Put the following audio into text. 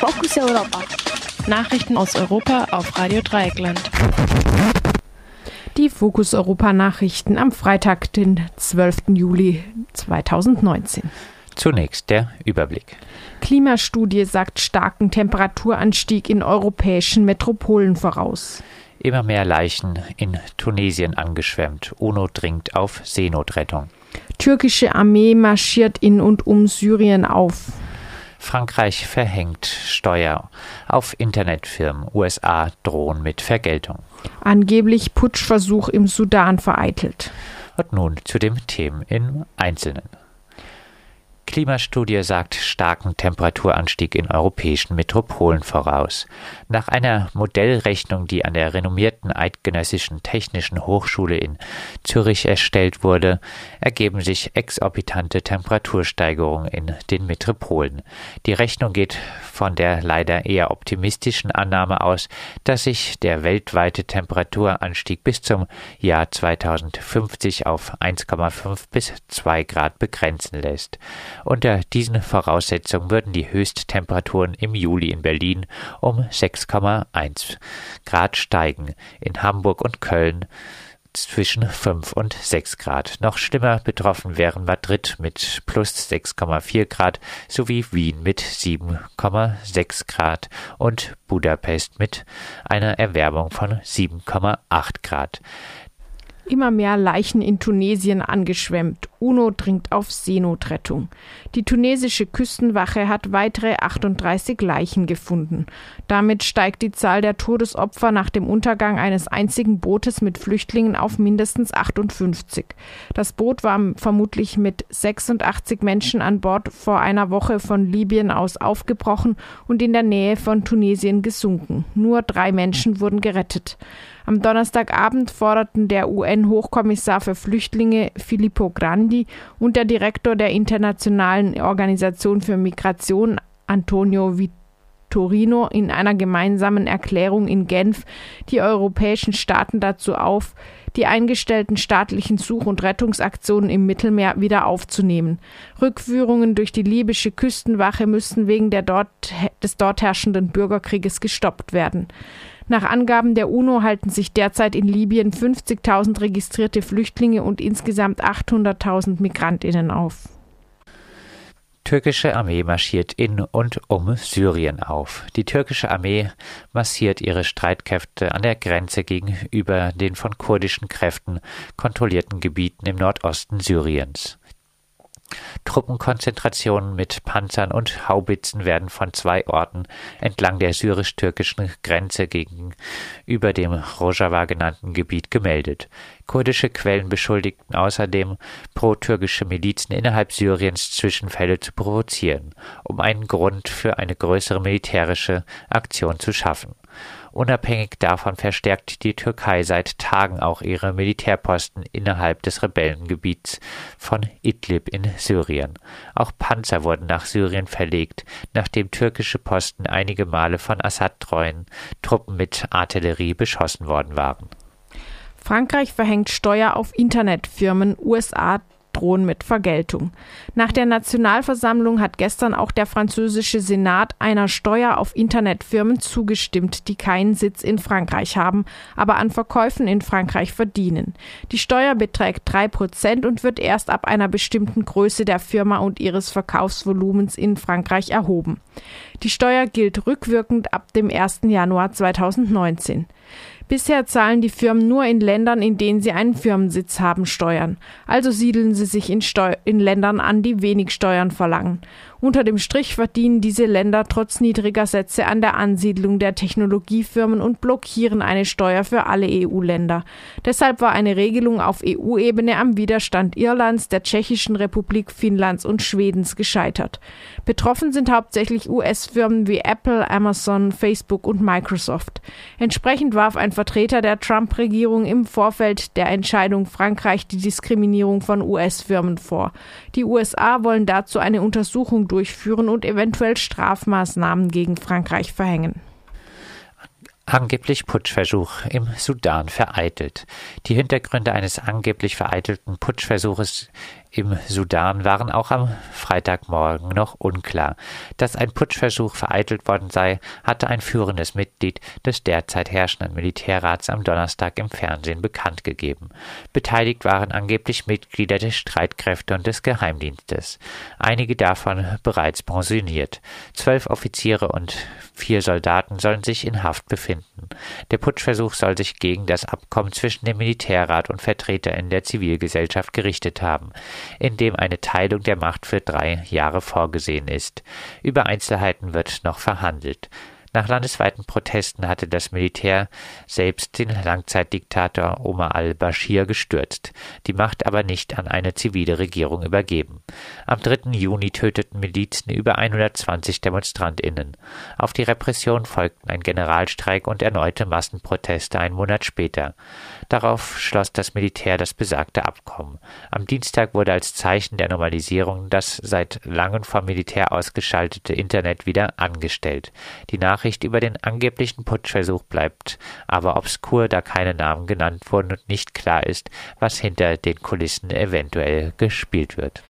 Fokus Europa. Nachrichten aus Europa auf Radio Dreieckland. Die Fokus Europa Nachrichten am Freitag, den 12. Juli 2019. Zunächst der Überblick. Klimastudie sagt starken Temperaturanstieg in europäischen Metropolen voraus. Immer mehr Leichen in Tunesien angeschwemmt. UNO dringt auf Seenotrettung. Türkische Armee marschiert in und um Syrien auf. Frankreich verhängt Steuer auf Internetfirmen. USA drohen mit Vergeltung. Angeblich Putschversuch im Sudan vereitelt. Und nun zu den Themen im Einzelnen. Klimastudie sagt starken Temperaturanstieg in europäischen Metropolen voraus. Nach einer Modellrechnung, die an der renommierten Eidgenössischen Technischen Hochschule in Zürich erstellt wurde, ergeben sich exorbitante Temperatursteigerungen in den Metropolen. Die Rechnung geht von der leider eher optimistischen Annahme aus, dass sich der weltweite Temperaturanstieg bis zum Jahr 2050 auf 1,5 bis 2 Grad begrenzen lässt. Unter diesen Voraussetzungen würden die Höchsttemperaturen im Juli in Berlin um 6,1 Grad steigen, in Hamburg und Köln zwischen 5 und 6 Grad. Noch schlimmer betroffen wären Madrid mit plus 6,4 Grad sowie Wien mit 7,6 Grad und Budapest mit einer Erwärmung von 7,8 Grad. Immer mehr Leichen in Tunesien angeschwemmt. UNO dringt auf Seenotrettung. Die tunesische Küstenwache hat weitere 38 Leichen gefunden. Damit steigt die Zahl der Todesopfer nach dem Untergang eines einzigen Bootes mit Flüchtlingen auf mindestens 58. Das Boot war vermutlich mit 86 Menschen an Bord vor einer Woche von Libyen aus aufgebrochen und in der Nähe von Tunesien gesunken. Nur drei Menschen wurden gerettet. Am Donnerstagabend forderten der UN-Hochkommissar für Flüchtlinge Filippo Grandi und der Direktor der Internationalen Organisation für Migration Antonio Vittorino in einer gemeinsamen Erklärung in Genf die europäischen Staaten dazu auf, die eingestellten staatlichen Such- und Rettungsaktionen im Mittelmeer wieder aufzunehmen. Rückführungen durch die libysche Küstenwache müssten wegen dort, des dort herrschenden Bürgerkrieges gestoppt werden. Nach Angaben der UNO halten sich derzeit in Libyen 50.000 registrierte Flüchtlinge und insgesamt 800.000 Migrantinnen auf. Türkische Armee marschiert in und um Syrien auf. Die türkische Armee massiert ihre Streitkräfte an der Grenze gegenüber den von kurdischen Kräften kontrollierten Gebieten im Nordosten Syriens. Truppenkonzentrationen mit Panzern und Haubitzen werden von zwei Orten entlang der syrisch-türkischen Grenze gegenüber dem Rojava genannten Gebiet gemeldet. Kurdische Quellen beschuldigten außerdem pro-türkische Milizen innerhalb Syriens Zwischenfälle zu provozieren, um einen Grund für eine größere militärische Aktion zu schaffen. Unabhängig davon verstärkt die Türkei seit Tagen auch ihre Militärposten innerhalb des Rebellengebiets von Idlib in Syrien. Auch Panzer wurden nach Syrien verlegt, nachdem türkische Posten einige Male von Assad-treuen Truppen mit Artillerie beschossen worden waren. Frankreich verhängt Steuer auf Internetfirmen, USA drohen mit Vergeltung. Nach der Nationalversammlung hat gestern auch der französische Senat einer Steuer auf Internetfirmen zugestimmt, die keinen Sitz in Frankreich haben, aber an Verkäufen in Frankreich verdienen. Die Steuer beträgt drei Prozent und wird erst ab einer bestimmten Größe der Firma und ihres Verkaufsvolumens in Frankreich erhoben. Die Steuer gilt rückwirkend ab dem 1. Januar 2019. Bisher zahlen die Firmen nur in Ländern, in denen sie einen Firmensitz haben, Steuern. Also siedeln sie sich in, Steu in Ländern an, die wenig Steuern verlangen. Unter dem Strich verdienen diese Länder trotz niedriger Sätze an der Ansiedlung der Technologiefirmen und blockieren eine Steuer für alle EU-Länder. Deshalb war eine Regelung auf EU-Ebene am Widerstand Irlands, der Tschechischen Republik, Finnlands und Schwedens gescheitert. Betroffen sind hauptsächlich US-Firmen wie Apple, Amazon, Facebook und Microsoft. Entsprechend warf ein Vertreter der Trump-Regierung im Vorfeld der Entscheidung Frankreich die Diskriminierung von US-Firmen vor. Die USA wollen dazu eine Untersuchung durchführen und eventuell Strafmaßnahmen gegen Frankreich verhängen angeblich Putschversuch im Sudan vereitelt. Die Hintergründe eines angeblich vereitelten Putschversuches im Sudan waren auch am Freitagmorgen noch unklar. Dass ein Putschversuch vereitelt worden sei, hatte ein führendes Mitglied des derzeit herrschenden Militärrats am Donnerstag im Fernsehen bekannt gegeben. Beteiligt waren angeblich Mitglieder der Streitkräfte und des Geheimdienstes, einige davon bereits pensioniert. Zwölf Offiziere und vier Soldaten sollen sich in Haft befinden. Der Putschversuch soll sich gegen das Abkommen zwischen dem Militärrat und Vertretern der Zivilgesellschaft gerichtet haben in dem eine Teilung der Macht für drei Jahre vorgesehen ist. Über Einzelheiten wird noch verhandelt. Nach landesweiten Protesten hatte das Militär selbst den Langzeitdiktator Omar al-Bashir gestürzt, die Macht aber nicht an eine zivile Regierung übergeben. Am 3. Juni töteten Milizen über 120 DemonstrantInnen. Auf die Repression folgten ein Generalstreik und erneute Massenproteste einen Monat später. Darauf schloss das Militär das besagte Abkommen. Am Dienstag wurde als Zeichen der Normalisierung das seit langem vom Militär ausgeschaltete Internet wieder angestellt. Die Nachricht über den angeblichen Putschversuch bleibt aber obskur, da keine Namen genannt wurden und nicht klar ist, was hinter den Kulissen eventuell gespielt wird.